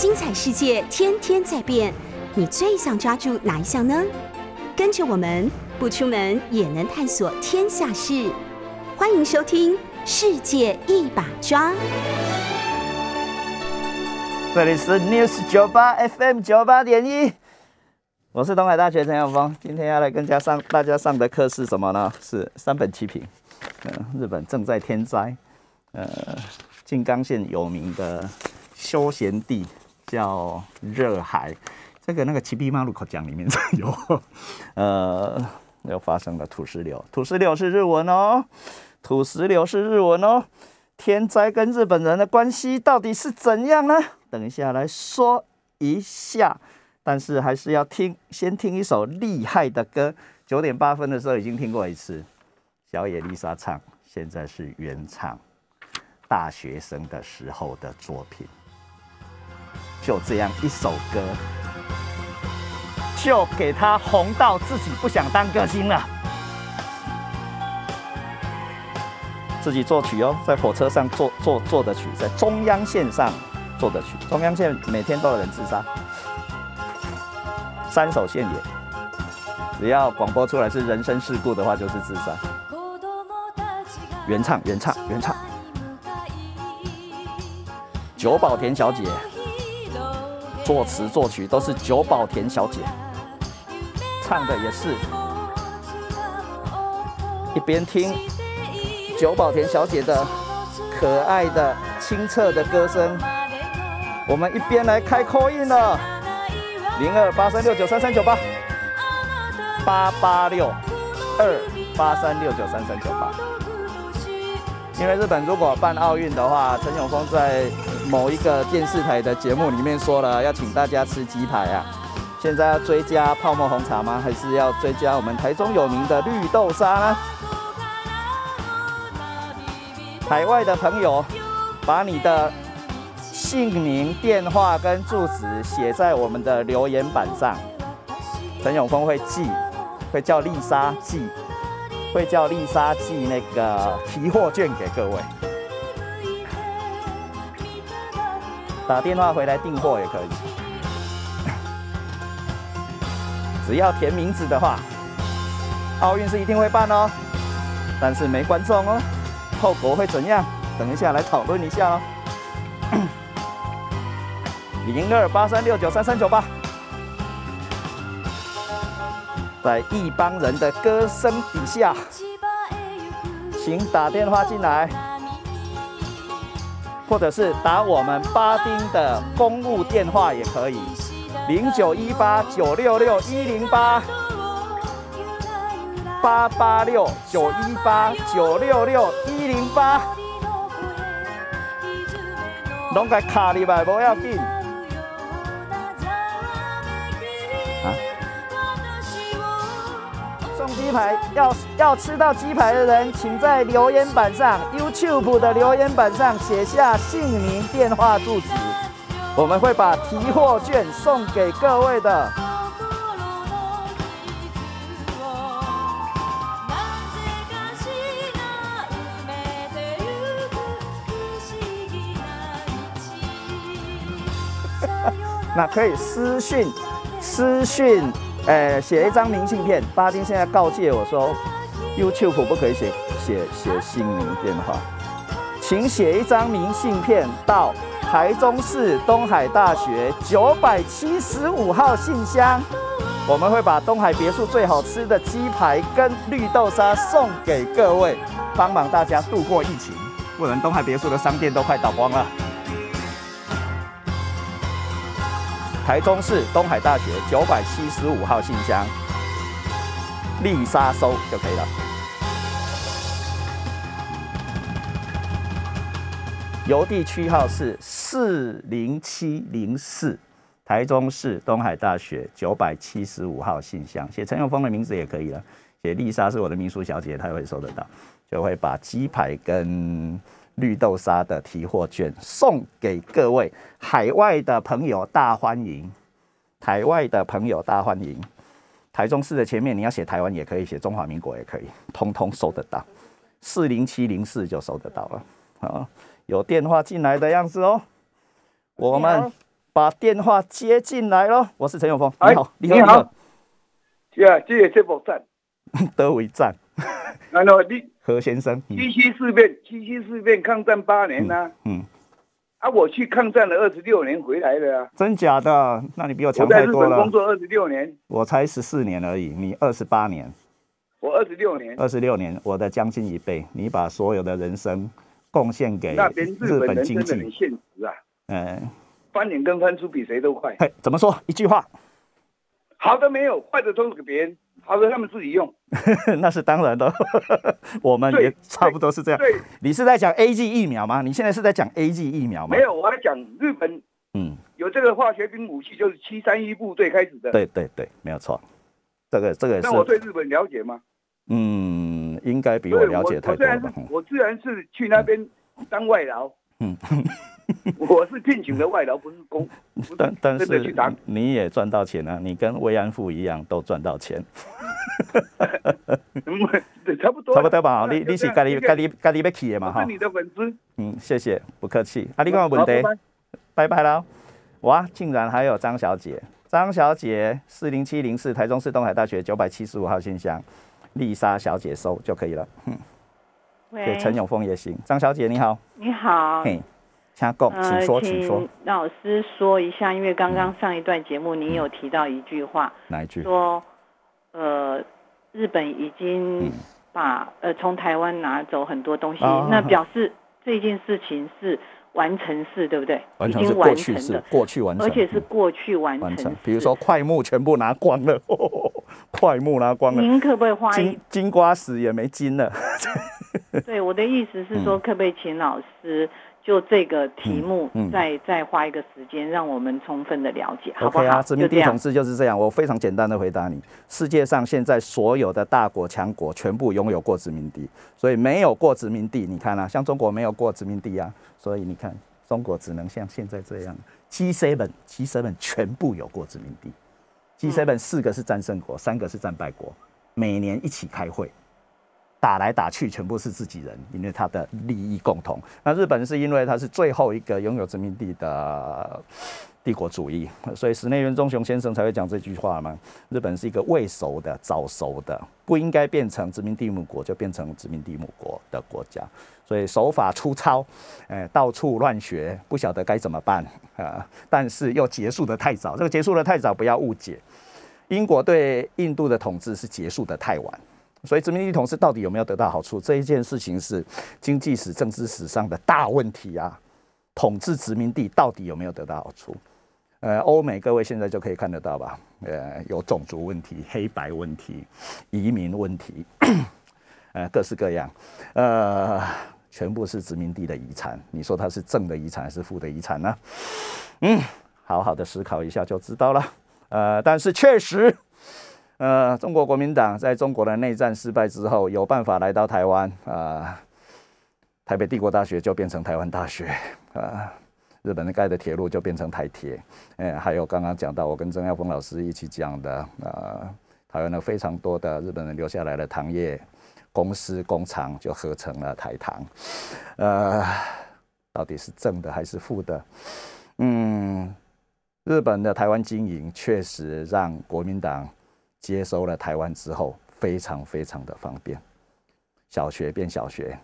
精彩世界天天在变，你最想抓住哪一项呢？跟着我们不出门也能探索天下事，欢迎收听《世界一把抓》。这里是 News 九八 FM 九八点一，我是东海大学陈永峰，今天要来跟家上大家上的课是什么呢？是三本七品。日本正在天灾，呃，静冈县有名的休闲地叫热海，这个那个奇比马路口讲里面有，呃，又发生了土石流，土石流是日文哦，土石流是日文哦，天灾跟日本人的关系到底是怎样呢？等一下来说一下，但是还是要听，先听一首厉害的歌。九点八分的时候已经听过一次，小野丽莎唱，现在是原唱，大学生的时候的作品，就这样一首歌，就给他红到自己不想当歌星了。自己作曲哦，在火车上做做做的曲，在中央线上。做的曲，中央线每天都有人自杀，三手线也，只要广播出来是人身事故的话，就是自杀。原唱，原唱，原唱，久保田小姐，作词作曲都是久保田小姐，唱的也是，一边听久保田小姐的可爱的清澈的歌声。我们一边来开 call in 了，零二八三六九三三九八，八八六二八三六九三三九八。因为日本如果办奥运的话，陈永峰在某一个电视台的节目里面说了，要请大家吃鸡排啊。现在要追加泡沫红茶吗？还是要追加我们台中有名的绿豆沙呢？海外的朋友，把你的。姓名、电话跟住址写在我们的留言板上，陈永峰会寄，会叫丽莎寄，会叫丽莎寄那个提货券给各位。打电话回来订货也可以，只要填名字的话，奥运是一定会办哦，但是没观众哦，后果会怎样？等一下来讨论一下哦。零二八三六九三三九八，在一帮人的歌声底下，请打电话进来，或者是打我们巴丁的公务电话也可以，零九一八九六六一零八八八六九一八九六六一零八，拢个卡里来，不要紧。鸡排要要吃到鸡排的人，请在留言板上 YouTube 的留言板上写下姓名、电话、住址，我们会把提货券送给各位的。那可以私讯，私讯。哎，写一张明信片。巴丁现在告诫我说，YouTube 不可以写写写姓名电话，请写一张明信片到台中市东海大学九百七十五号信箱，我们会把东海别墅最好吃的鸡排跟绿豆沙送给各位，帮忙大家度过疫情，不然东海别墅的商店都快倒光了。台中市东海大学九百七十五号信箱，丽莎收就可以了。邮递区号是四零七零四，台中市东海大学九百七十五号信箱，写陈永峰的名字也可以了。写丽莎是我的秘书小姐，她会收得到，就会把鸡排跟。绿豆沙的提货券送给各位海外的朋友，大欢迎！海外的朋友大欢迎！台中市的前面你要写台湾也可以，写中华民国也可以，通通收得到。四零七零四就收得到了。好，有电话进来的样子哦。我们把电话接进来喽。我是陈永峰，哎你好，你好，好呀，这个节目赞。德维站然后你何先生，嗯七七事变，七七事变抗战八年呐、嗯，啊，我去抗战了二十六年回来了啊，真假的？那你比我我强在日本工太多了。作二十六年，我才十四年而已，你二十八年，我二十六年，二十六年，我的将近一倍。你把所有的人生贡献给那边日日本本经济。的很，现实啊，嗯，翻脸跟翻书比谁都快，嘿，怎么说？一句话，好的没有，坏的都是给别人，好的他们自己用。那是当然的，我们也差不多是这样。对，你是在讲 A G 疫苗吗？你现在是在讲 A G 疫苗吗？没，有，我还讲日本嗯，有这个化学兵武器，就是七三一部队开始的。对对对，没有错。这个这个那我，对日本了解吗？嗯，应该比我了解太我虽然是多了我自然是去那边当外劳，嗯，我是聘请的外劳，不是工，但但是。你也赚到钱啊，你跟慰安妇一样都赚到钱，差不多，差不多吧？你你是家己就这样家里家里要去的嘛哈是？你的粉丝。嗯，谢谢，不客气。啊，你有问题好？拜拜拜拜喽！哇，竟然还有张小姐，张小姐四零七零四台中市东海大学九百七十五号信箱，丽莎小姐收就可以了。嗯，给喂，陈永峰也行。张小姐你好，你好，嘿，请讲，请说，请说老师说一下，因为刚刚上一段节目您有提到一句话，哪一句？说呃，日本已经嗯把、呃从台湾拿走很多东西，哦那表示这件事情是完成式，对不对？完全是已经完过去式过去完成，而且是嗯过去完成式。完成。比如说快木全部拿光了，快木拿光了，您可不可以花金金瓜石也没金了。对，我的意思是说，可不可以请老师就这个题目嗯嗯再、再花一个时间，让我们充分的了解，好不好？啊，殖民地统。治就是这样。我非常简单的回答你：世界上现在所有的大国强国全部拥有过殖民地，所以没有过殖民地，你看啊，像中国没有过殖民地啊，所以你看中国只能像现在这样。G7 G7 全部有过殖民地，G7 四个是战胜国，三个是战败国，每年一起开会。打来打去全部是自己人，因为他的利益共同。那日本是因为他是最后一个拥有殖民地的帝国主义，所以室内元忠雄先生才会讲这句话嘛。日本是一个未熟的、早熟的，不应该变成殖民地母国，就变成殖民地母国的国家。所以手法粗糙，哎，到处乱学，不晓得该怎么办啊。但是又结束的太早，这个结束的太早，不要误解。英国对印度的统治是结束的太晚。所以殖民地统治到底有没有得到好处？这一件事情是经济史、政治史上的大问题啊！统治殖民地到底有没有得到好处？呃，欧美各位现在就可以看得到吧？呃，有种族问题、黑白问题、移民问题，呃，各式各样，呃，全部是殖民地的遗产。你说它是正的遗产还是负的遗产呢？嗯，好好的思考一下就知道了。呃，但是确实。呃，中国国民党在中国的内战失败之后，有办法来到台湾啊、呃台北帝国大学就变成台湾大学啊、日本人盖的铁路就变成台铁，哎，还有刚刚讲到我跟曾耀峰老师一起讲的，呃，台湾的非常多的日本人留下来的糖业公司工厂就合成了台糖，呃，到底是正的还是负的？嗯，日本的台湾经营确实让国民党。接收了台湾之后，非常非常的方便，小学变小学，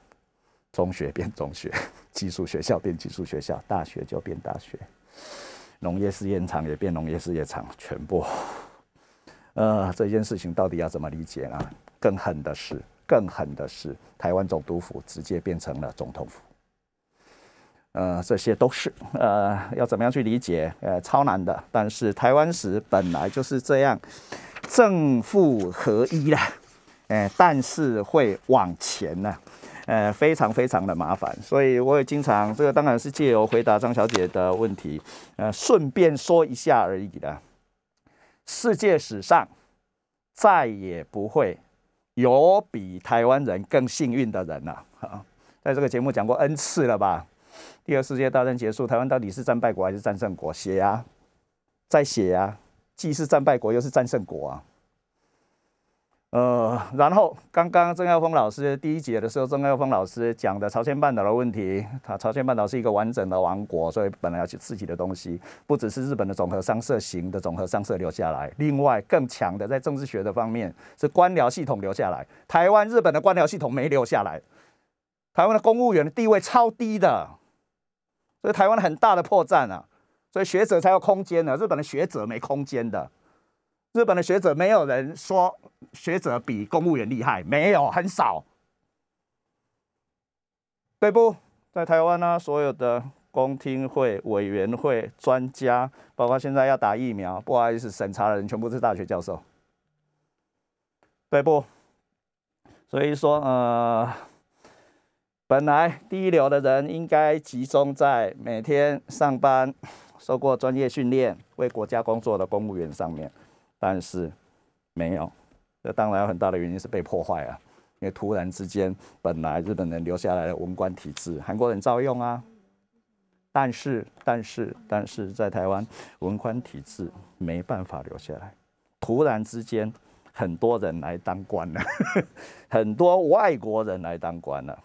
中学变中学，技术学校变技术学校，大学就变大学，农业试验场也变农业试验场，全部。呃，这件事情到底要怎么理解呢？更狠的是，更狠的是，台湾总督府直接变成了总统府。呃，这些都是呃，要怎么样去理解？呃，超难的。但是台湾史本来就是这样。正负合一啦，哎，但是会往前呢，呃，非常非常的麻烦，所以我也经常这个当然是借由回答张小姐的问题，呃，顺便说一下而已的。世界史上再也不会有比台湾人更幸运的人了啊！在这个节目讲过 N 次了吧？第二次世界大战结束，台湾到底是战败国还是战胜国？写啊，再写啊！既是战败国，又是战胜国啊！呃，然后刚刚郑耀峰老师第一节的时候，郑耀峰老师讲的朝鲜半岛的问题，他朝鲜半岛是一个完整的王国，所以本来要去自己的东西，不只是日本的总和商社型的总和商社留下来，另外更强的在政治学的方面是官僚系统留下来，台湾日本的官僚系统没留下来，台湾的公务员的地位超低的，所以台湾很大的破绽啊，所以学者才有空间呢，日本的学者没空间的。日本的学者没有人说学者比公务员厉害，没有很少，对不？在台湾呢，所有的公听会、委员会、专家，包括现在要打疫苗，不好意思，审查的人全部是大学教授，对不？所以说，呃，本来第一流的人应该集中在每天上班、受过专业训练、为国家工作的公务员上面。但是没有，这当然有很大的原因是被破坏啊，因为突然之间，本来日本人留下来的文官体制，韩国人照用啊。但是，但是，但是在台湾，文官体制没办法留下来。突然之间，很多人来当官了，很多外国人来当官了。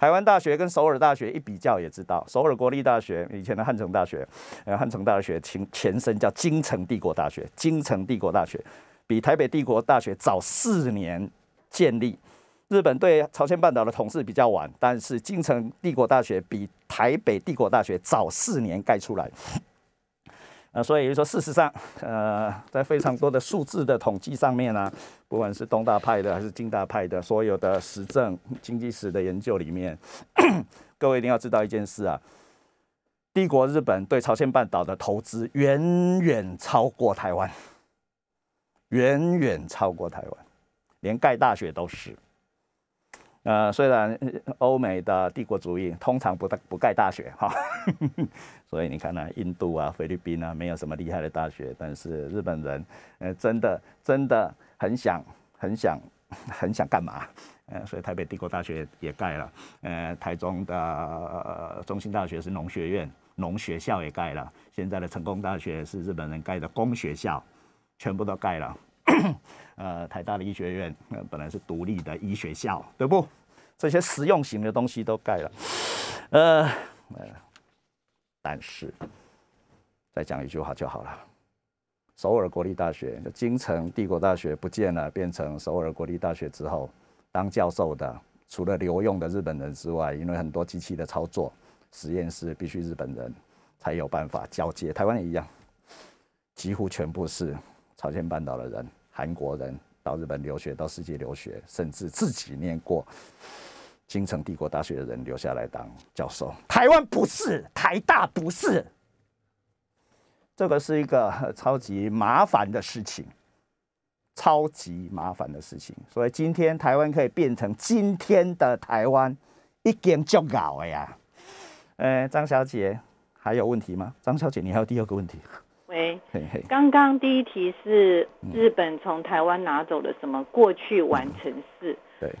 台湾大学跟首尔大学一比较也知道，首尔国立大学以前的汉城大学，呃，汉城大学前前身叫京城帝国大学，京城帝国大学比台北帝国大学早四年建立。日本对朝鲜半岛的统治比较晚，但是京城帝国大学比台北帝国大学早四年盖出来。呃，所以就说，事实上，呃，在非常多的数字的统计上面呢，不管是东大派的还是京大派的，所有的实证经济史的研究里面，各位一定要知道一件事啊，帝国日本对朝鲜半岛的投资远远超过台湾，远远超过台湾，连盖大学都是。呃，虽然欧美的帝国主义通常不不盖大学哈，所以你看呢，印度啊、菲律宾啊，没有什么厉害的大学，但是日本人，呃，真的真的很想很想很想干嘛？呃，所以台北帝国大学也盖了，呃，台中的中心大学是农学院，农学校也盖了，现在的成功大学是日本人盖的工学校，全部都盖了。呃，台大的医学院，呃，本来是独立的医学校，对不？这些实用型的东西都盖了，呃，呃，但是再讲一句话就好了。首尔国立大学、京城帝国大学不见了，变成首尔国立大学之后，当教授的除了留用的日本人之外，因为很多机器的操作，实验室必须日本人才有办法交接。台湾也一样，几乎全部是朝鲜半岛的人。韩国人到日本留学，到世界留学，甚至自己念过京城帝国大学的人留下来当教授。台湾不是，台大不是，这个是一个超级麻烦的事情，超级麻烦的事情。所以今天台湾可以变成今天的台湾，一点就搞了呀。呃，张小姐还有问题吗？张小姐，你还有第二个问题？喂，刚刚第一题是日本从台湾拿走了什么过去完成式？对。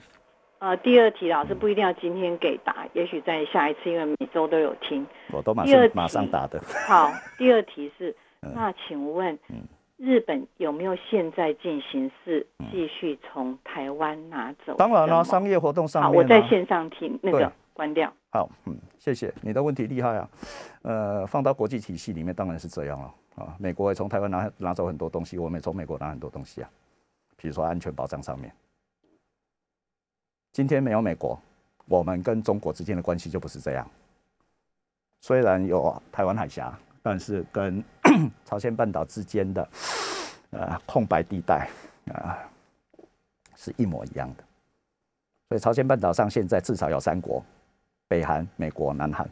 呃，第二题老师不一定要今天给答，也许在下一次，因为每周都有听。我都马上马上答的。好，第二题是，那请问，日本有没有现在进行式继续从台湾拿走？当然了，商业活动上面。好，我在线上听那个关掉。好，嗯，谢谢你的问题厉害啊。呃，放到国际体系里面，当然是这样了。啊，啊美国也从台湾拿拿走很多东西，我们也从美国拿很多东西啊，比如说安全保障上面。今天没有美国，我们跟中国之间的关系就不是这样。虽然有台湾海峡，但是跟 朝鲜半岛之间的呃空白地带啊是一模一样的。所以朝鲜半岛上现在至少有三国：北韩、美国、南韩，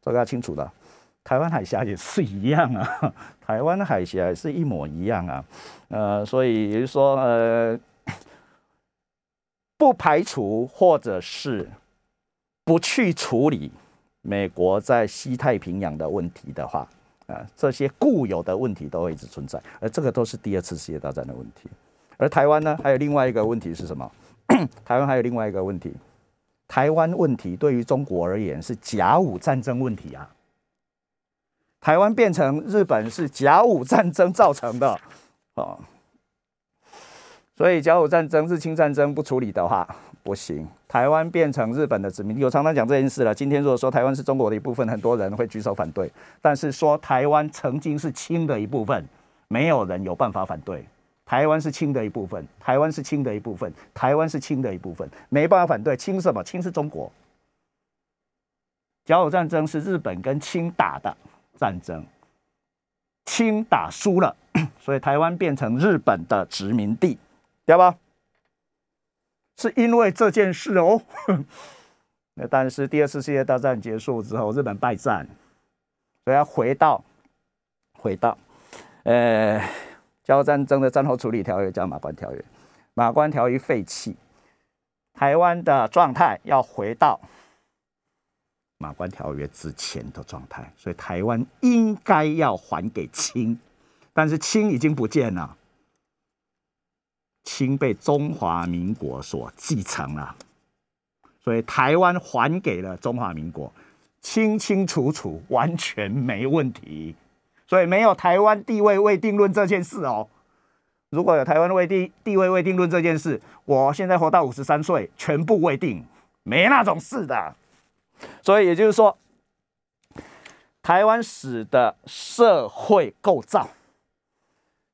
这个要清楚的。台湾海峡也是一样啊，台湾海峡是一模一样啊，呃，所以也就是说，呃，不排除或者是不去处理美国在西太平洋的问题的话，啊，这些固有的问题都会一直存在，而这个都是第二次世界大战的问题。而台湾呢，还有另外一个问题是什么？台湾还有另外一个问题，台湾问题对于中国而言是甲午战争问题啊。台湾变成日本是甲午战争造成的，啊，所以甲午战争、日清战争不处理的话不行，台湾变成日本的殖民地。我常常讲这件事了。今天如果说台湾是中国的一部分，很多人会举手反对。但是说台湾曾经是清的一部分，没有人有办法反对。台湾是清的一部分，台湾是清的一部分，台湾是清的一部分，没办法反对。清什么？清是中国。甲午战争是日本跟清打的战争，清打输了，所以台湾变成日本的殖民地。对吧？是因为这件事哦。那但是第二次世界大战结束之后，日本败战，所以要回到回到呃，甲午战争的战后处理条约叫《马关条约》，《马关条约》废弃，台湾的状态要回到《马关条约》之前的状态，所以台湾应该要还给清，但是清已经不见了。清被中华民国所继承了，所以台湾还给了中华民国，清清楚楚，完全没问题。所以没有台湾地位未定论这件事哦。如果有台湾未地地位未定论这件事，我现在活到五十三岁，全部未定，没那种事的。所以也就是说，台湾史的社会构造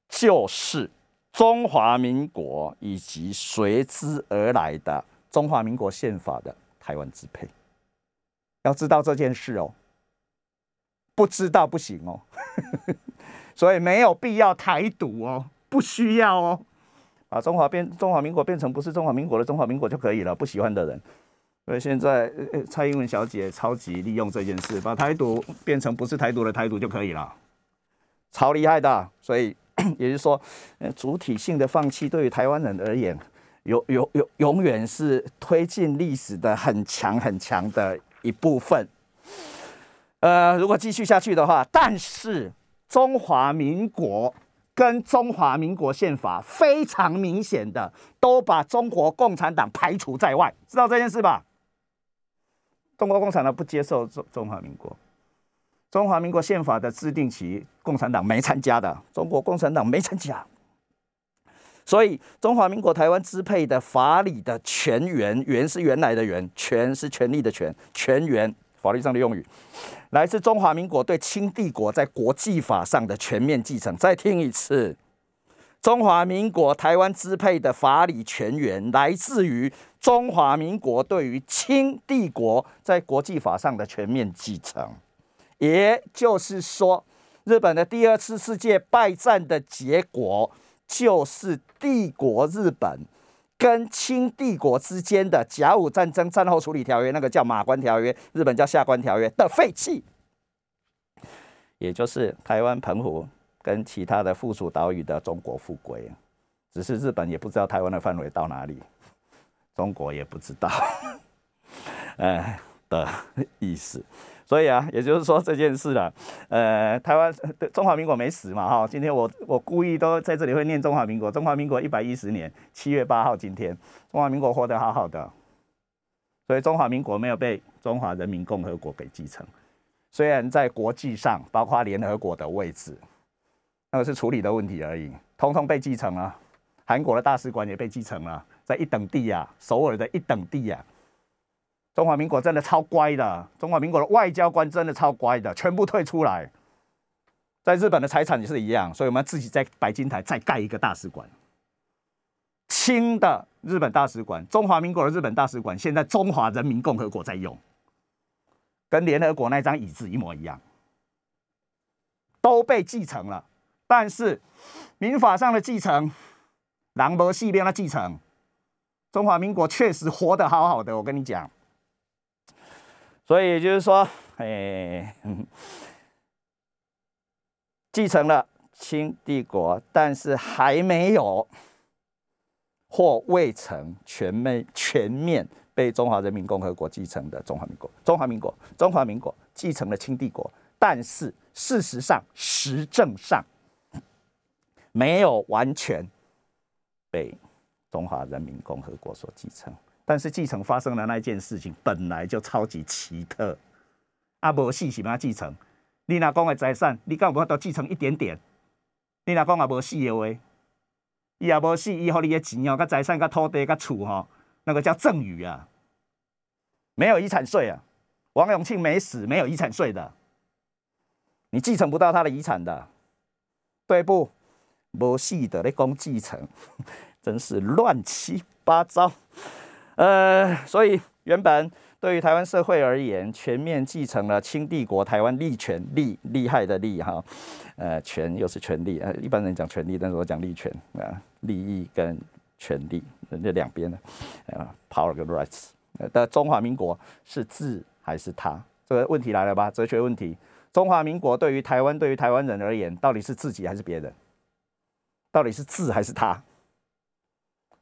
就是。中华民国以及随之而来的中华民国宪法的台湾支配，要知道这件事哦，不知道不行哦，所以没有必要台独哦，不需要哦，把中华变中华民国变成不是中华民国的中华民国就可以了。不喜欢的人，所以现在蔡英文小姐超级利用这件事，把台独变成不是台独的台独就可以了，超厉害的，所以。也就是说，主体性的放弃对于台湾人而言，永永永永远是推进历史的很强很强的一部分。呃，如果继续下去的话，但是中华民国跟中华民国宪法非常明显的都把中国共产党排除在外，知道这件事吧？中国共产党不接受中中华民国。中华民国宪法的制定期，共产党没参加的，中国共产党没参加，所以中华民国台湾支配的法理的全源，源是原来的源，权是权力的权，全源法律上的用语，来自中华民国对清帝国在国际法上的全面继承。再听一次，中华民国台湾支配的法理全源，来自于中华民国对于清帝国在国际法上的全面继承。也就是说，日本的第二次世界败战的结果，就是帝国日本跟清帝国之间的甲午战争战后处理条约，那个叫马关条约，日本叫下关条约的废弃，也就是台湾澎湖跟其他的附属岛屿的中国复归，只是日本也不知道台湾的范围到哪里，中国也不知道，哎 的意思。所以啊，也就是说这件事了，呃，台湾中华民国没死嘛，哈，今天我我故意都在这里会念中华民国，中华民国一百一十年七月八号，今天中华民国活得好好的，所以中华民国没有被中华人民共和国给继承，虽然在国际上，包括联合国的位置，那个是处理的问题而已，通通被继承了，韩国的大使馆也被继承了，在一等地呀，首尔的一等地呀。中华民国真的超乖的，中华民国的外交官真的超乖的，全部退出来。在日本的财产也是一样，所以我们要自己在白金台再盖一个大使馆。清的日本大使馆，中华民国的日本大使馆，现在中华人民共和国在用，跟联合国那张椅子一模一样，都被继承了。但是民法上的继承，狼伯系边的继承，中华民国确实活得好好的，我跟你讲。所以就是说，哎，继承了清帝国，但是还没有或未曾全面全面被中华人民共和国继承的中华民国。中华民国，中华民国继承了清帝国，但是事实上、实证上没有完全被中华人民共和国所继承。但是继承发生的那件事情本来就超级奇特，阿伯细细把它继承，你哪讲的财产，你敢有法都继承一点点？你哪讲阿伯细的话，伊也无死，伊互你的钱哦、甲财产、甲土地、甲厝吼，那个叫赠与啊，没有遗产税啊。王永庆没死，没有遗产税的，你继承不到他的遗产的，对不？无死的咧讲继承，真是乱七八糟。呃，所以原本对于台湾社会而言，全面继承了清帝国台湾利权利厉害的利哈，呃，权又是权利，呃，一般人讲权利，但是我讲利权啊，利益跟权利这两边的啊，power 跟 rights 的中华民国是字还是他？这个问题来了吧？哲学问题，中华民国对于台湾对于台湾人而言，到底是自己还是别人？到底是字还是他？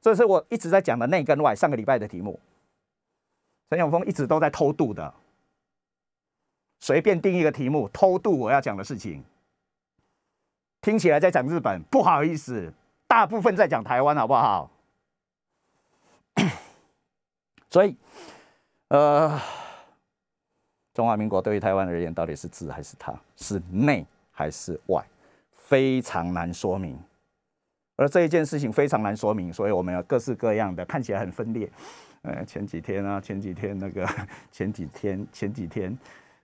这是我一直在讲的内跟外。上个礼拜的题目，陈永峰一直都在偷渡的，随便定一个题目偷渡我要讲的事情，听起来在讲日本，不好意思，大部分在讲台湾，好不好？所以，呃，中华民国对于台湾而言，到底是字还是他？是内还是外？非常难说明。而这一件事情非常难说明，所以我们有各式各样的看起来很分裂。呃，前几天啊，前几天那个，前几天前几天，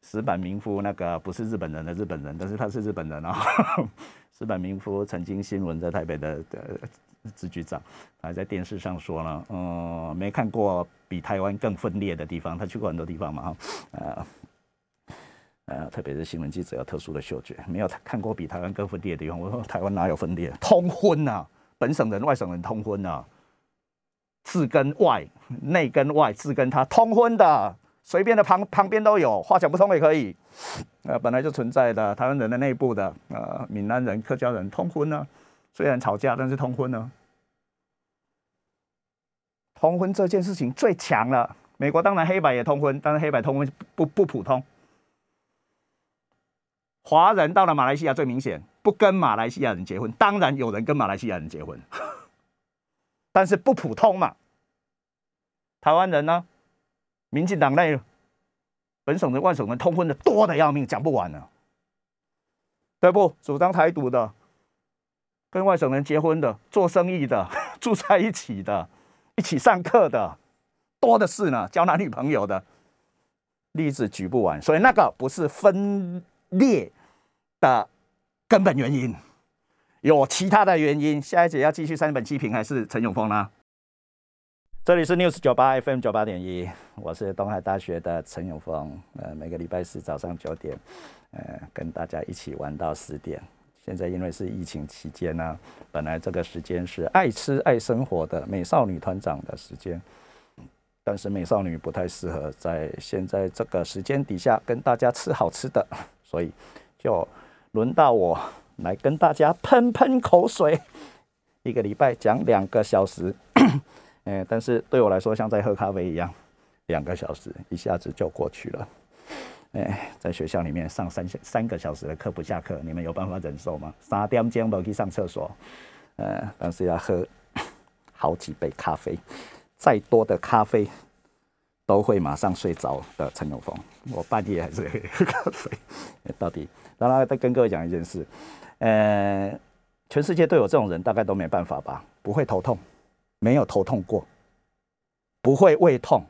石板民夫那个不是日本人的日本人，但是他是日本人啊。石板民夫曾经新闻在台北的的支局长，还在电视上说了，嗯，没看过比台湾更分裂的地方。他去过很多地方嘛，哈，呃。呃，特别是新闻记者有特殊的嗅觉，没有看过比台湾更分裂的地方。我说台湾哪有分裂？通婚呐，本省人、外省人通婚呐，字跟外、内跟外，字跟他通婚的，随便的旁旁边都有，话讲不通也可以。呃，本来就存在的台湾人的内部的，呃，闽南人、客家人通婚呢，虽然吵架，但是通婚呢。通婚这件事情最强了，美国当然黑白也通婚，但是黑白通婚不不普通。华人到了马来西亚最明显，不跟马来西亚人结婚。当然有人跟马来西亚人结婚，但是不普通嘛。台湾人呢，民进党内本省的、外省人通婚的多的要命，讲不完呢。对不？主张台独的，跟外省人结婚的，做生意的，住在一起的，一起上课的，多的是呢。交男女朋友的例子举不完，所以那个不是分裂。的根本原因有其他的原因。下一节要继续三本七评还是陈永峰呢？这里是 News 九八 FM 九八点一，我是东海大学的陈永峰。呃，每个礼拜四早上九点，呃，跟大家一起玩到十点。现在因为是疫情期间呢，本来这个时间是爱吃爱生活的美少女团长的时间，但是美少女不太适合在现在这个时间底下跟大家吃好吃的，所以就。轮到我来跟大家喷喷口水，一个礼拜讲两个小时，哎，但是对我来说像在喝咖啡一样，两个小时一下子就过去了。哎，在学校里面上三三个小时的课不下课，你们有办法忍受吗？三点钟没去上厕所，呃，但是要喝好几杯咖啡，再多的咖啡。都会马上睡着的陈永峰，我半夜还是喝咖啡。到底，然后再跟各位讲一件事，呃，全世界对我这种人大概都没办法吧？不会头痛，没有头痛过；不会胃痛，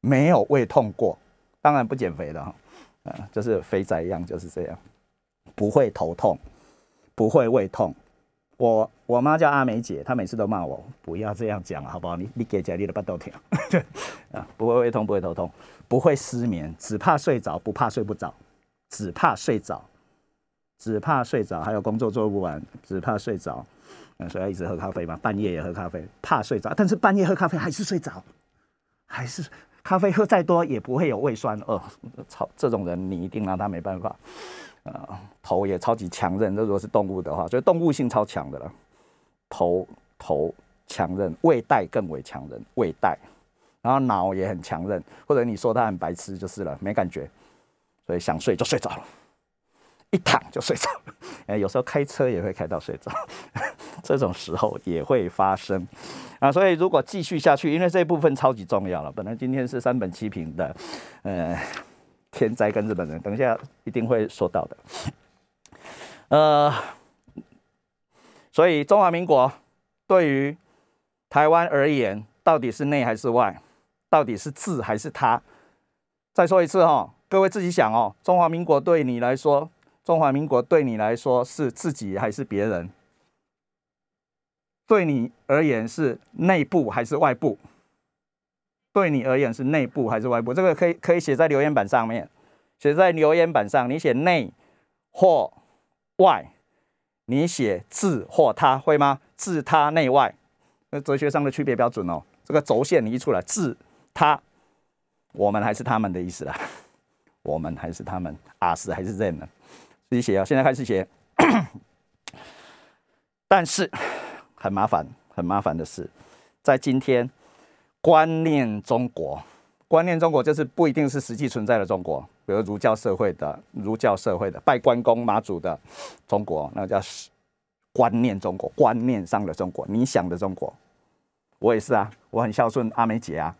没有胃痛过。当然不减肥的哈，啊，就是肥仔一样，就是这样，不会头痛，不会胃痛。我我妈叫阿梅姐，她每次都骂我不要这样讲，好不好？你你给家里的巴豆听，啊，不会胃痛，不会头痛，不会失眠，只怕睡着，不怕睡不着，只怕睡着，只怕睡着，还有工作做不完，只怕睡着，嗯，所以一直喝咖啡嘛，半夜也喝咖啡，怕睡着，但是半夜喝咖啡还是睡着，还是咖啡喝再多也不会有胃酸，哦，操，这种人你一定拿他没办法。啊，头也超级强韧。如果是动物的话，所以动物性超强的了。头头强韧，胃带更为强韧，胃带。然后脑也很强韧，或者你说他很白痴就是了，没感觉，所以想睡就睡着了，一躺就睡着了。哎，有时候开车也会开到睡着，这种时候也会发生。啊，所以如果继续下去，因为这一部分超级重要了。本来今天是三本七平的，呃。天灾跟日本人，等一下一定会说到的。呃，所以中华民国对于台湾而言，到底是内还是外？到底是自还是他？再说一次哈，各位自己想哦。中华民国对你来说，中华民国对你来说是自己还是别人？对你而言是内部还是外部？对你而言是内部还是外部？这个可以可以写在留言板上面，写在留言板上。你写内或外，你写自或他会吗？自他内外，那哲学上的区别标准哦。这个轴线你一出来，自他，我们还是他们的意思啦。我们还是他们，us 还是 them？自己写啊，现在开始写。但是。很麻烦，很麻烦的事，在今天，观念中国，观念中国就是不一定是实际存在的中国，比如儒教社会的儒教社会的拜关公妈祖的中国，那叫观念中国，观念上的中国，你想的中国，我也是啊，我很孝顺阿梅姐啊，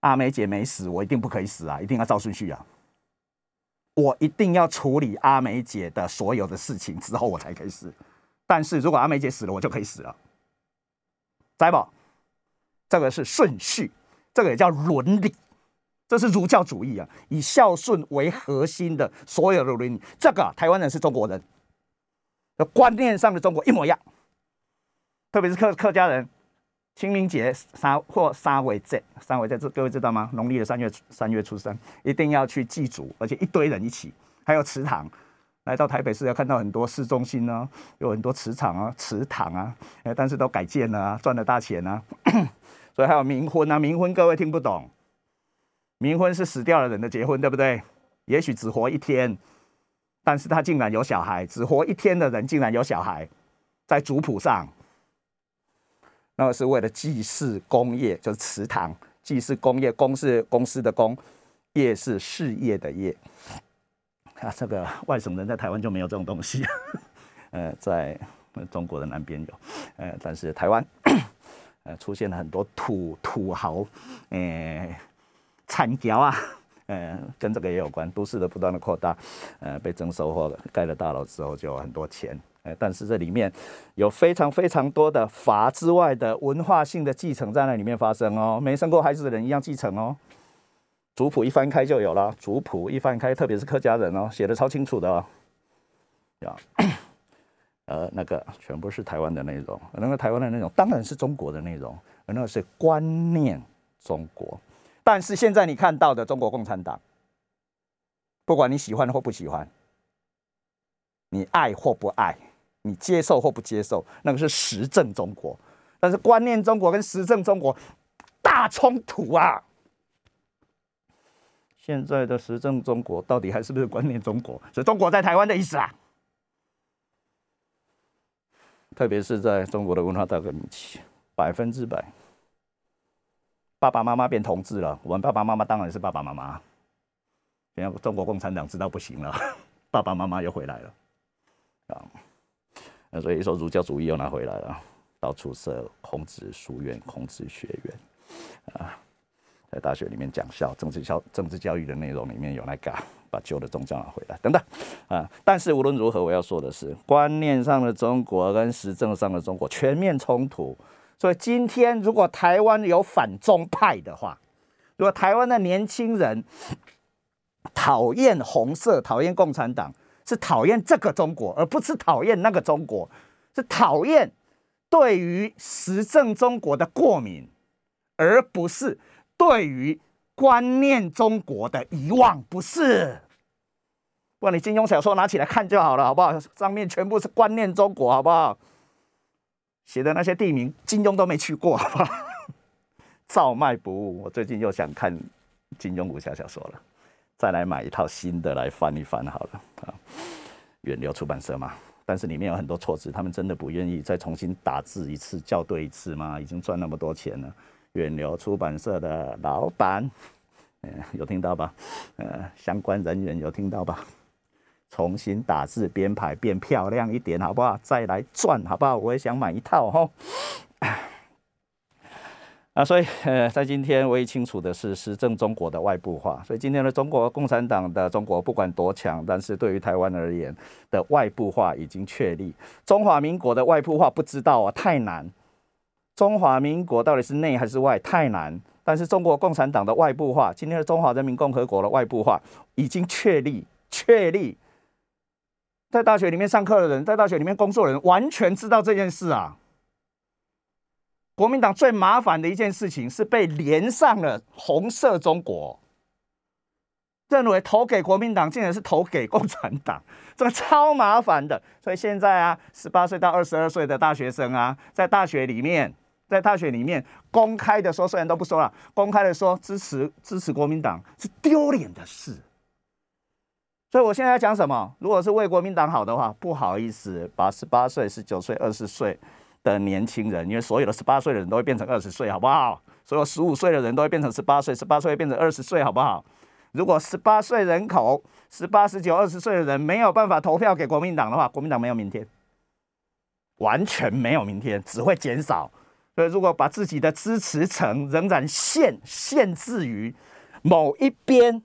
阿梅姐没死，我一定不可以死啊，一定要照顺序啊，我一定要处理阿梅姐的所有的事情之后，我才可以死。但是如果阿梅姐死了，我就可以死了，在不？这个是顺序，这个也叫伦理，这是儒教主义啊，以孝顺为核心的所有的伦理。这个台湾人是中国人，观念上的中国一模一样。特别是客客家人，清明节三或三尾节，三尾节这各位知道吗？农历的三月三月初三，一定要去祭祖，而且一堆人一起，还有祠堂。来到台北市要看到很多市中心呢，有很多祠场啊、祠堂啊，哎，但是都改建了啊，赚了大钱啊，所以还有冥婚啊，冥婚各位听不懂，冥婚是死掉的人的结婚，对不对？也许只活一天，但是他竟然有小孩，只活一天的人竟然有小孩，在族谱上，那个是为了祭祀工业，就是祠堂，祭祀工业，公是公司的公，业是事业的业。啊，这个外省人在台湾就没有这种东西，呃，在中国的南边有，呃，但是台湾，呃，出现了很多土土豪，呃，产条啊，呃，跟这个也有关，都市的不断的扩大，呃，被征收或者盖了大楼之后就有很多钱，但是这里面有非常非常多的法之外的文化性的继承在那里面发生哦，没生过孩子的人一样继承哦。族谱一翻开就有了，族谱一翻开，特别是客家人哦，写的超清楚的哦。呃，那个全部是台湾的内容，那个台湾的内容当然是中国的内容，而那个是观念中国。但是现在你看到的中国共产党，不管你喜欢或不喜欢，你爱或不爱，你接受或不接受，那个是实政中国。但是观念中国跟实政中国大冲突啊！现在的时政中国到底还是不是观念中国？是中国在台湾的意思啊！特别是在中国的文化大革命期，百分之百，爸爸妈妈变同志了。我们爸爸妈妈当然是爸爸妈妈。现在中国共产党知道不行了，爸爸妈妈又回来了啊！那所以说儒教主义又拿回来了，到处设孔子书院、孔子学院啊。在大学里面讲校政治教政治教育的内容里面有那个把旧的宗教拿回来等等啊，但是无论如何，我要说的是，观念上的中国跟实政上的中国全面冲突。所以今天如果台湾有反中派的话，如果台湾的年轻人讨厌红色、讨厌共产党，是讨厌这个中国，而不是讨厌那个中国，是讨厌对于实政中国的过敏，而不是。对于观念中国的遗忘，不是，不然你金庸小说拿起来看就好了，好不好？上面全部是观念中国，好不好？写的那些地名，金庸都没去过，好不好？照卖不误。我最近又想看金庸武侠小说了，再来买一套新的来翻一翻好了啊。远流出版社嘛，但是里面有很多错字，他们真的不愿意再重新打字一次，校对一次吗？已经赚那么多钱了。远流出版社的老板，嗯，有听到吧？呃，相关人员有听到吧？重新打字编排变漂亮一点，好不好？再来赚，好不好？我也想买一套哈。啊，所以呃，在今天唯一清楚的是实政中国的外部化。所以今天的中国共产党的中国不管多强，但是对于台湾而言的外部化已经确立。中华民国的外部化不知道啊，太难。中华民国到底是内还是外太难。但是中国共产党的外部化，今天的中华人民共和国的外部化已经确立，确立。在大学里面上课的人，在大学里面工作的人，完全知道这件事啊。国民党最麻烦的一件事情是被连上了红色中国，认为投给国民党竟然是投给共产党，这个超麻烦的。所以现在啊，十八岁到二十二岁的大学生啊，在大学里面。在大学里面公开的说，虽然都不说了，公开的说支持支持国民党是丢脸的事。所以我现在要讲什么？如果是为国民党好的话，不好意思，把十八岁、十九岁、二十岁的年轻人，因为所有的十八岁的人都会变成二十岁，好不好？所有十五岁的人都会变成十八岁，十八岁变成二十岁，好不好？如果十八岁人口、十八、十九、二十岁的人没有办法投票给国民党的话，国民党没有明天，完全没有明天，只会减少。所以，如果把自己的支持层仍然限限制于某一边，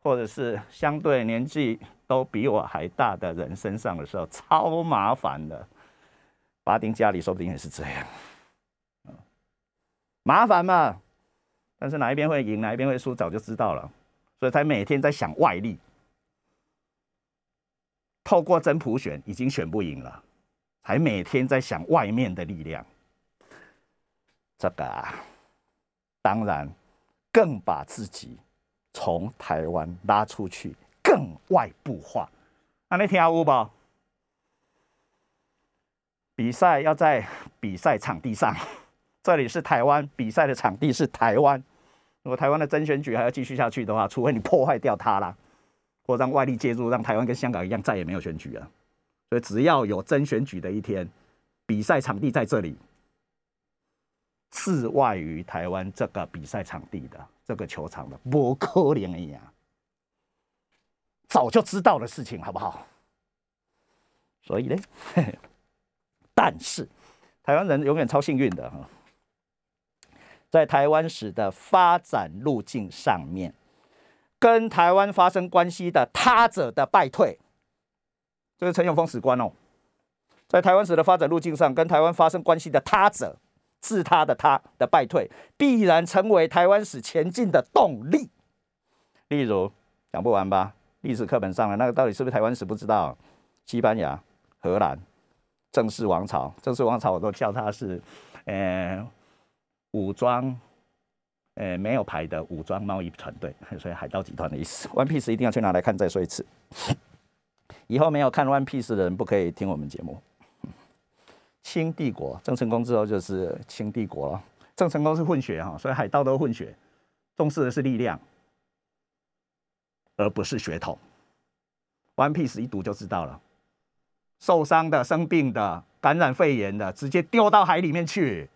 或者是相对年纪都比我还大的人身上的时候，超麻烦的。巴丁家里说不定也是这样，麻烦嘛。但是哪一边会赢，哪一边会输，早就知道了，所以才每天在想外力。透过真普选已经选不赢了，还每天在想外面的力量。这个啊，当然更把自己从台湾拉出去，更外部化。那你听有不？比赛要在比赛场地上，这里是台湾，比赛的场地是台湾。如果台湾的真选举还要继续下去的话，除非你破坏掉它啦，或让外力介入，让台湾跟香港一样再也没有选举了。所以只要有真选举的一天，比赛场地在这里。自外于台湾这个比赛场地的这个球场的，不可能一样，早就知道的事情，好不好？所以呢，但是台湾人永远超幸运的哈，在台湾史的发展路径上面，跟台湾发生关系的他者的败退，这是陈永峰史观哦，在台湾史的发展路径上，跟台湾发生关系的他者。自他的他的败退，必然成为台湾史前进的动力。例如讲不完吧？历史课本上的那个到底是不是台湾史？不知道。西班牙、荷兰、正式王朝，正式王朝我都叫它是，呃，武装，呃，没有牌的武装贸易团队，所以海盗集团的意思。One Piece 一定要去拿来看，再说一次。以后没有看 One Piece 的人，不可以听我们节目。清帝国，郑成功之后就是清帝国了。郑成功是混血哈，所以海盗都混血，重视的是力量，而不是血统。One Piece 一读就知道了，受伤的、生病的、感染肺炎的，直接丢到海里面去，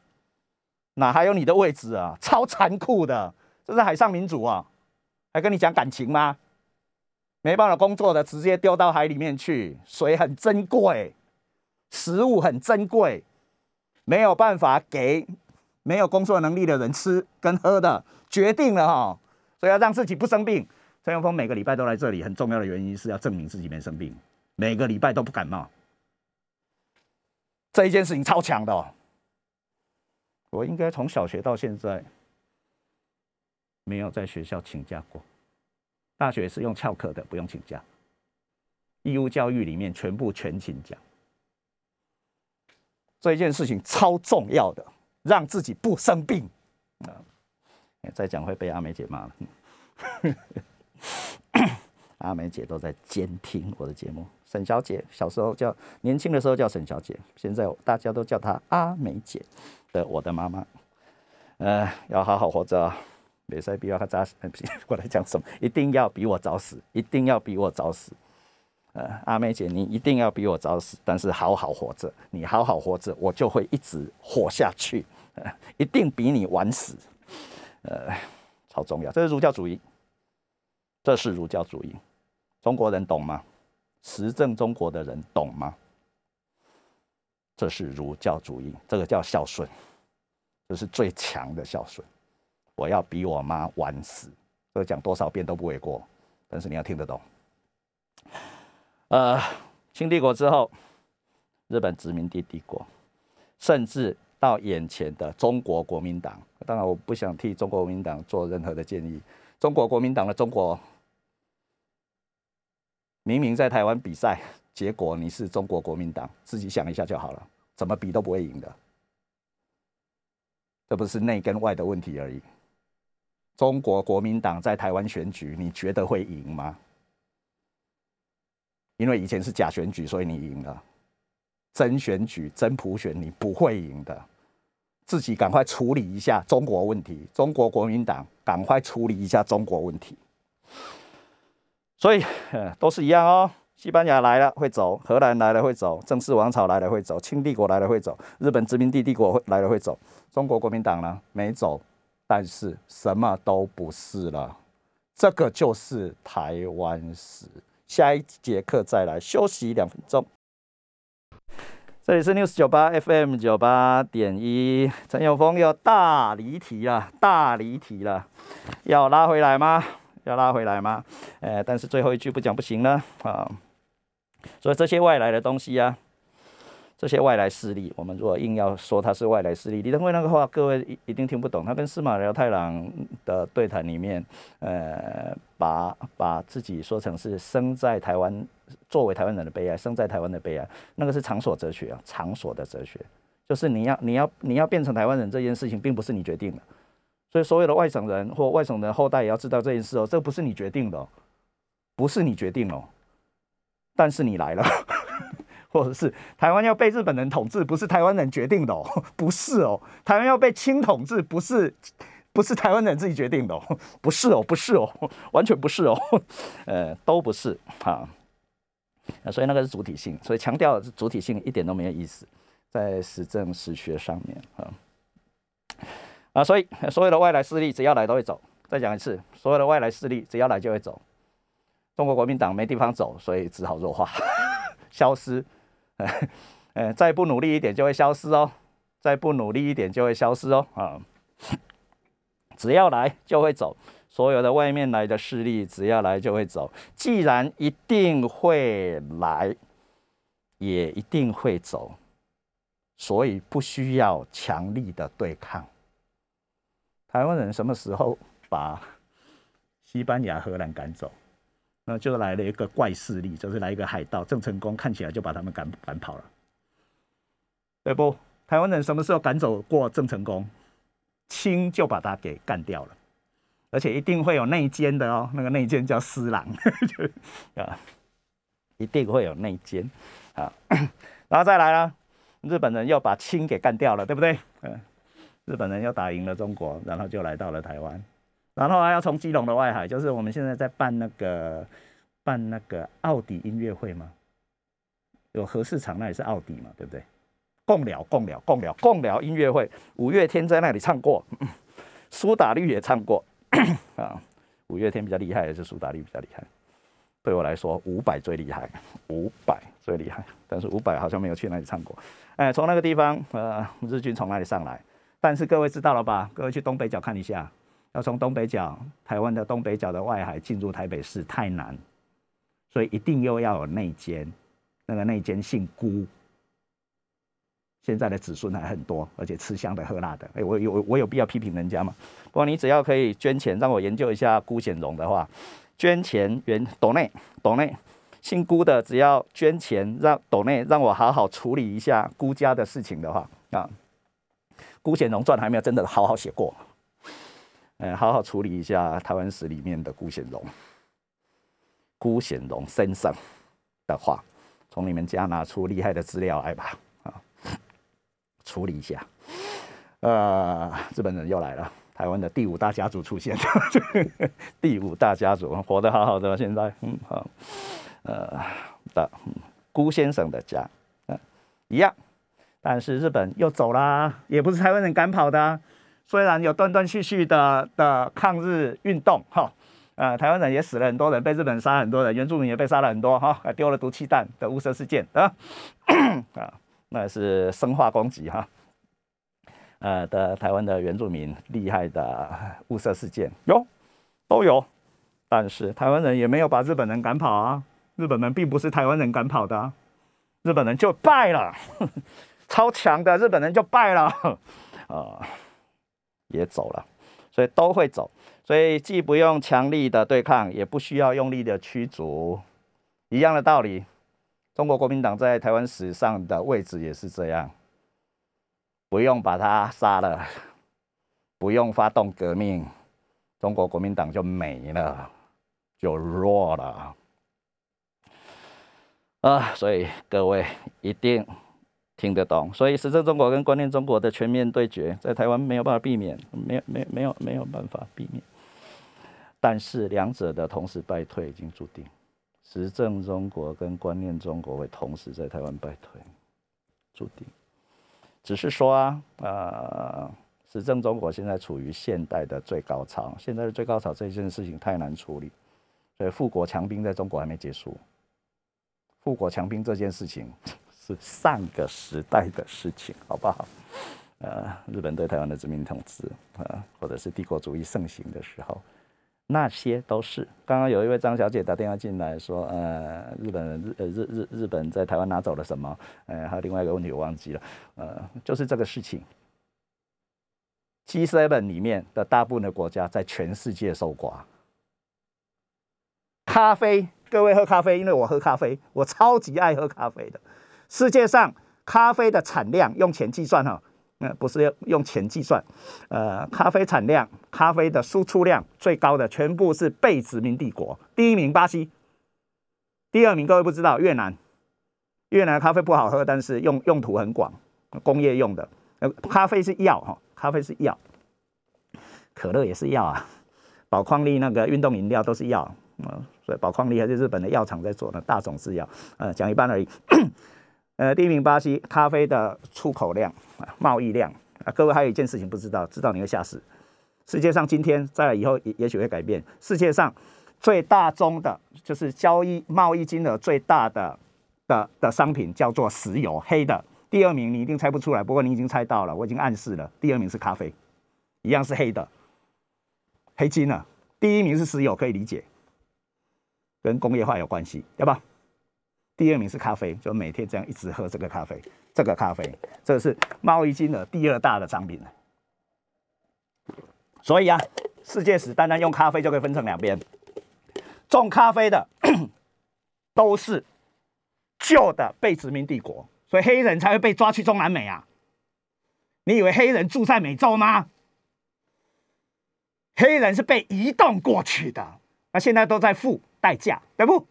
哪还有你的位置啊？超残酷的，这是海上民主啊！还跟你讲感情吗？没办法工作的，直接丢到海里面去，水很珍贵。食物很珍贵，没有办法给没有工作能力的人吃跟喝的，决定了哈，所以要让自己不生病。陈永峰每个礼拜都来这里，很重要的原因是要证明自己没生病，每个礼拜都不感冒。这一件事情超强的，哦我应该从小学到现在没有在学校请假过，大学是用翘课的，不用请假，义务教育里面全部全请假。这一件事情超重要的，让自己不生病啊！再讲会被阿梅姐骂了。阿梅姐都在监听我的节目。沈小姐小时候叫年轻的时候叫沈小姐，现在大家都叫她阿梅姐的我的妈妈。呃，要好好活着，别再比我早死。过来讲什么？一定要比我早死，一定要比我早死。呃，阿妹姐，你一定要比我早死，但是好好活着，你好好活着，我就会一直活下去，一定比你晚死，呃，超重要，这是儒教主义，这是儒教主义，中国人懂吗？实政中国的人懂吗？这是儒教主义，这个叫孝顺，这是最强的孝顺，我要比我妈晚死，这讲多少遍都不为过，但是你要听得懂。呃，清帝国之后，日本殖民地帝国，甚至到眼前的中国国民党。当然，我不想替中国国民党做任何的建议。中国国民党的中国，明明在台湾比赛，结果你是中国国民党，自己想一下就好了，怎么比都不会赢的。这不是内跟外的问题而已。中国国民党在台湾选举，你觉得会赢吗？因为以前是假选举，所以你赢了。真选举、真普选，你不会赢的。自己赶快处理一下中国问题，中国国民党赶快处理一下中国问题。所以，都是一样哦。西班牙来了会走，荷兰来了会走，正式王朝来了会走，清帝国来了会走，日本殖民地帝国来了会走。中国国民党呢，没走，但是什么都不是了。这个就是台湾史。下一节课再来休息两分钟。这里是 News 九八 FM 九八点一，陈永峰又大离题了，大离题了，要拉回来吗？要拉回来吗？诶，但是最后一句不讲不行了啊。所以这些外来的东西啊。这些外来势力，我们如果硬要说他是外来势力，李登辉那个话，各位一一定听不懂。他跟司马辽太郎的对谈里面，呃，把把自己说成是生在台湾，作为台湾人的悲哀，生在台湾的悲哀，那个是场所哲学啊，场所的哲学，就是你要你要你要变成台湾人这件事情，并不是你决定的。所以所有的外省人或外省人后代也要知道这件事哦，这不是你决定的，不是你决定哦，但是你来了。或者是台湾要被日本人统治，不是台湾人决定的哦，不是哦。台湾要被清统治，不是不是台湾人自己决定的哦，不是哦，不是哦，完全不是哦，呃，都不是啊。所以那个是主体性，所以强调主体性一点都没有意思，在实证实学上面啊啊，所以所有的外来势力只要来都会走。再讲一次，所有的外来势力只要来就会走。中国国民党没地方走，所以只好弱化，消失。呃，再不努力一点就会消失哦，再不努力一点就会消失哦啊！只要来就会走，所有的外面来的势力只要来就会走。既然一定会来，也一定会走，所以不需要强力的对抗。台湾人什么时候把西班牙、荷兰赶走？那就来了一个怪势力，就是来一个海盗郑成功，看起来就把他们赶赶跑了，对不？台湾人什么时候赶走过郑成功？清就把他给干掉了，而且一定会有内奸的哦，那个内奸叫施琅，啊，一定会有内奸啊，然后再来了，日本人又把清给干掉了，对不对？嗯，日本人又打赢了中国，然后就来到了台湾。然后还要从基隆的外海，就是我们现在在办那个办那个奥迪音乐会嘛，有合适场那也是奥迪嘛，对不对？共聊共聊共聊共聊音乐会，五月天在那里唱过，苏打绿也唱过啊。五月天比较厉害，还是苏打绿比较厉害？对我来说，伍佰最厉害，伍佰最厉害。但是伍佰好像没有去那里唱过。哎，从那个地方，呃，日军从那里上来。但是各位知道了吧？各位去东北角看一下。要从东北角，台湾的东北角的外海进入台北市太难，所以一定又要有内奸，那个内奸姓辜，现在的子孙还很多，而且吃香的喝辣的。哎，我有我有必要批评人家吗？不过你只要可以捐钱让我研究一下辜显荣的话，捐钱原斗内斗内姓辜的，只要捐钱让斗内让我好好处理一下辜家的事情的话啊，辜显荣传还没有真的好好写过。呃，好好处理一下台湾史里面的辜显荣，辜显荣身上的话，从你们家拿出厉害的资料来吧，啊，处理一下。呃，日本人又来了，台湾的第五大家族出现，第五大家族活得好好的，现在，嗯，好，呃，的辜先生的家，嗯，一样，但是日本又走啦，也不是台湾人赶跑的。虽然有断断续续的的抗日运动，哈，呃，台湾人也死了很多人，被日本人杀很多人，原住民也被杀了很多，哈，还丢了毒气弹的雾社事件，啊，啊，那是生化攻击，哈，呃的台湾的原住民厉害的雾社事件有都有，但是台湾人也没有把日本人赶跑啊，日本人并不是台湾人赶跑的，日本人就败了。超强的日本人就败了，啊，也走了，所以都会走，所以既不用强力的对抗，也不需要用力的驱逐，一样的道理。中国国民党在台湾史上的位置也是这样，不用把他杀了，不用发动革命，中国国民党就没了，就弱了。啊，所以各位一定听得懂。所以实政中国跟观念中国的全面对决，在台湾没有办法避免，没有、没、没有、没有办法避免。但是两者的同时败退已经注定，实政中国跟观念中国会同时在台湾败退，注定。只是说啊，呃，实政中国现在处于现代的最高潮，现在的最高潮这件事情太难处理，所以富国强兵在中国还没结束。富国强兵这件事情是上个时代的事情，好不好？呃，日本对台湾的殖民统治啊，或者是帝国主义盛行的时候，那些都是。刚刚有一位张小姐打电话进来说，呃，日本日日日日本在台湾拿走了什么？呃，还有另外一个问题我忘记了，呃，就是这个事情。G7 里面的大部分的国家在全世界受刮，咖啡。各位喝咖啡，因为我喝咖啡，我超级爱喝咖啡的。世界上咖啡的产量用钱计算哈，那不是用钱计算，呃，咖啡产量、咖啡的输出量最高的全部是被殖民帝国，第一名巴西，第二名各位不知道越南，越南咖啡不好喝，但是用用途很广，工业用的。呃，咖啡是药哈，咖啡是药，可乐也是药啊，宝矿力那个运动饮料都是药。嗯，所以宝矿力还是日本的药厂在做的，大种制药。呃，讲一半而已。呃，第一名巴西咖啡的出口量啊，贸易量啊，各位还有一件事情不知道，知道你会吓死。世界上今天在以后也也许会改变。世界上最大宗的，就是交易贸易金额最大的的的商品叫做石油，黑的。第二名你一定猜不出来，不过你已经猜到了，我已经暗示了。第二名是咖啡，一样是黑的，黑金了。第一名是石油，可以理解。跟工业化有关系，对吧？第二名是咖啡，就每天这样一直喝这个咖啡，这个咖啡，这是贸易金额第二大的商品所以啊，世界史单单用咖啡就可以分成两边，种咖啡的都是旧的被殖民帝国，所以黑人才会被抓去中南美啊。你以为黑人住在美洲吗？黑人是被移动过去的，那现在都在付。代价对不？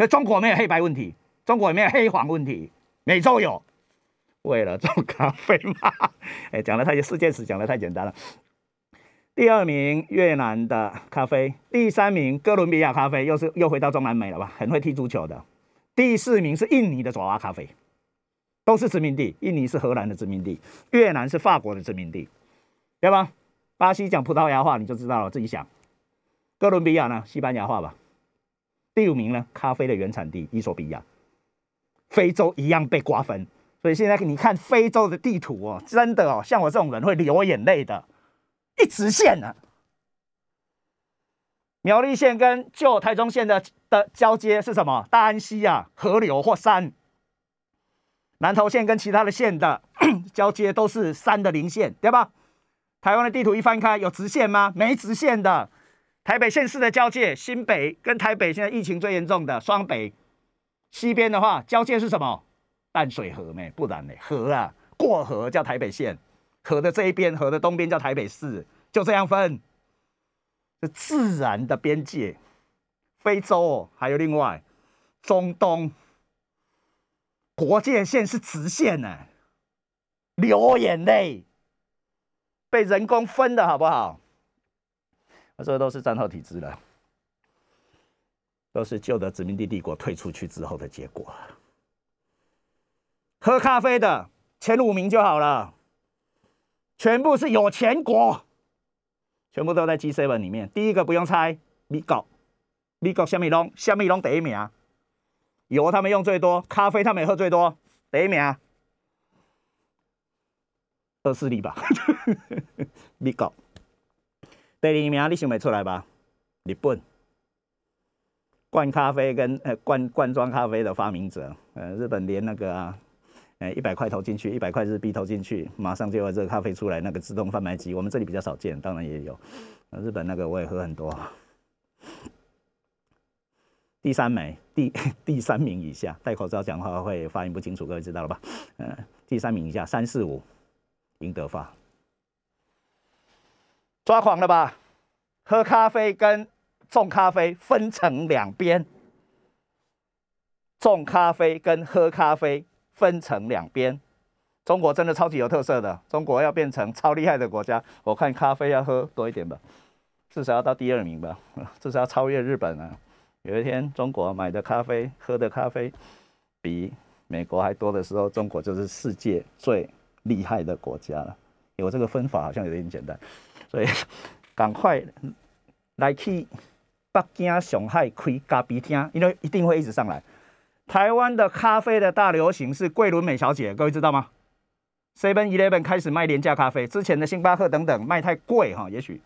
所以中国没有黑白问题，中国也没有黑黄问题，美洲有。为了 种咖啡嘛？哎，讲的太世界史讲的太简单了。第二名越南的咖啡，第三名哥伦比亚咖啡，又是又回到中南美了吧？很会踢足球的。第四名是印尼的爪哇咖啡，都是殖民地。印尼是荷兰的殖民地，越南是法国的殖民地，对吧？巴西讲葡萄牙话你就知道了，自己想。哥伦比亚呢？西班牙话吧。第五名呢？咖啡的原产地伊索比亚。非洲一样被瓜分，所以现在你看非洲的地图哦，真的哦，像我这种人会流眼泪的，一直线呢。苗栗县跟旧台中县的的交接是什么？大安溪啊，河流或山。南投县跟其他的县的 交接都是山的零线，对吧？台湾的地图一翻开，有直线吗？没直线的。台北县市的交界，新北跟台北现在疫情最严重的双北，西边的话交界是什么？淡水河没？不然呢？河啊，过河叫台北县，河的这一边，河的东边叫台北市，就这样分，是自然的边界。非洲还有另外，中东国界线是直线呢，流眼泪，被人工分的好不好？这都是战后体制了，都是旧的殖民地帝国退出去之后的结果。喝咖啡的前五名就好了，全部是有钱国，全部都在 G7 里面。第一个不用猜，美国，美国虾米龙，虾米龙第一名，油他们用最多，咖啡他们也喝最多，第一名，二四力吧，美国。第二名你想不出来吧？日本罐咖啡跟呃罐罐装咖啡的发明者，呃，日本连那个啊，呃，一百块投进去，一百块日币投进去，马上就有热咖啡出来，那个自动贩卖机，我们这里比较少见，当然也有。日本那个我也喝很多。第三枚，第 第三名以下，戴口罩讲话会发音不清楚，各位知道了吧？嗯，第三名以下，三四五，赢得发，抓狂了吧？喝咖啡跟种咖啡分成两边，种咖啡跟喝咖啡分成两边。中国真的超级有特色的，中国要变成超厉害的国家，我看咖啡要喝多一点吧，至少要到第二名吧，至少要超越日本啊。有一天，中国买的咖啡、喝的咖啡比美国还多的时候，中国就是世界最厉害的国家了。有这个分法好像有点简单，所以 赶快来去北京、上海开咖啡厅，因为一定会一直上来。台湾的咖啡的大流行是桂纶镁小姐，各位知道吗？Seven Eleven 开始卖廉价咖啡，之前的星巴克等等卖太贵哈，也许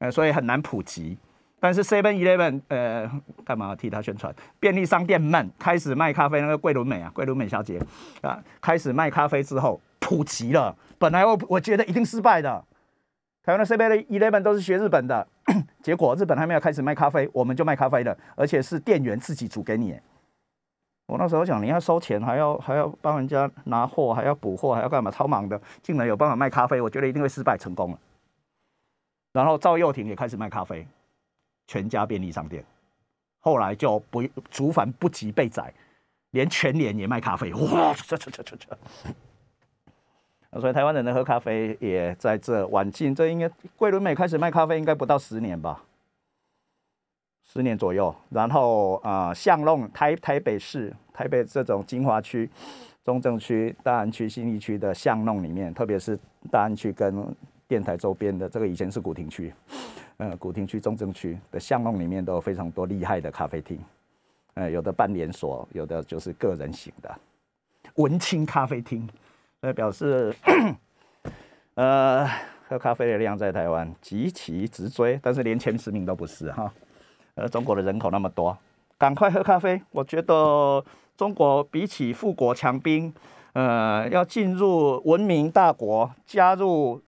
呃，所以很难普及。但是 Seven Eleven，呃，干嘛替他宣传？便利商店们开始卖咖啡，那个桂纶镁啊，桂纶镁小姐啊，开始卖咖啡之后普及了。本来我我觉得一定失败的，台湾的 Seven Eleven 都是学日本的，结果日本还没有开始卖咖啡，我们就卖咖啡了，而且是店员自己煮给你。我那时候想，你要收钱，还要还要帮人家拿货，还要补货，还要干嘛？超忙的，竟然有办法卖咖啡，我觉得一定会失败成功了。然后赵又廷也开始卖咖啡。全家便利商店，后来就不竹凡不及被宰，连全联也卖咖啡，哇！这这这这这，所以台湾人的喝咖啡也在这晚近，这应该桂纶镁开始卖咖啡应该不到十年吧，十年左右。然后啊，巷弄台台北市台北这种精华区、中正区、大安区、新义区的巷弄里面，特别是大安区跟电台周边的，这个以前是古亭区。呃，古亭区、中正区的巷弄里面都有非常多厉害的咖啡厅，呃，有的办连锁，有的就是个人型的文青咖啡厅，呃，表示呃喝咖啡的量在台湾极其直追，但是连前十名都不是哈。呃，中国的人口那么多，赶快喝咖啡。我觉得中国比起富国强兵，呃，要进入文明大国，加入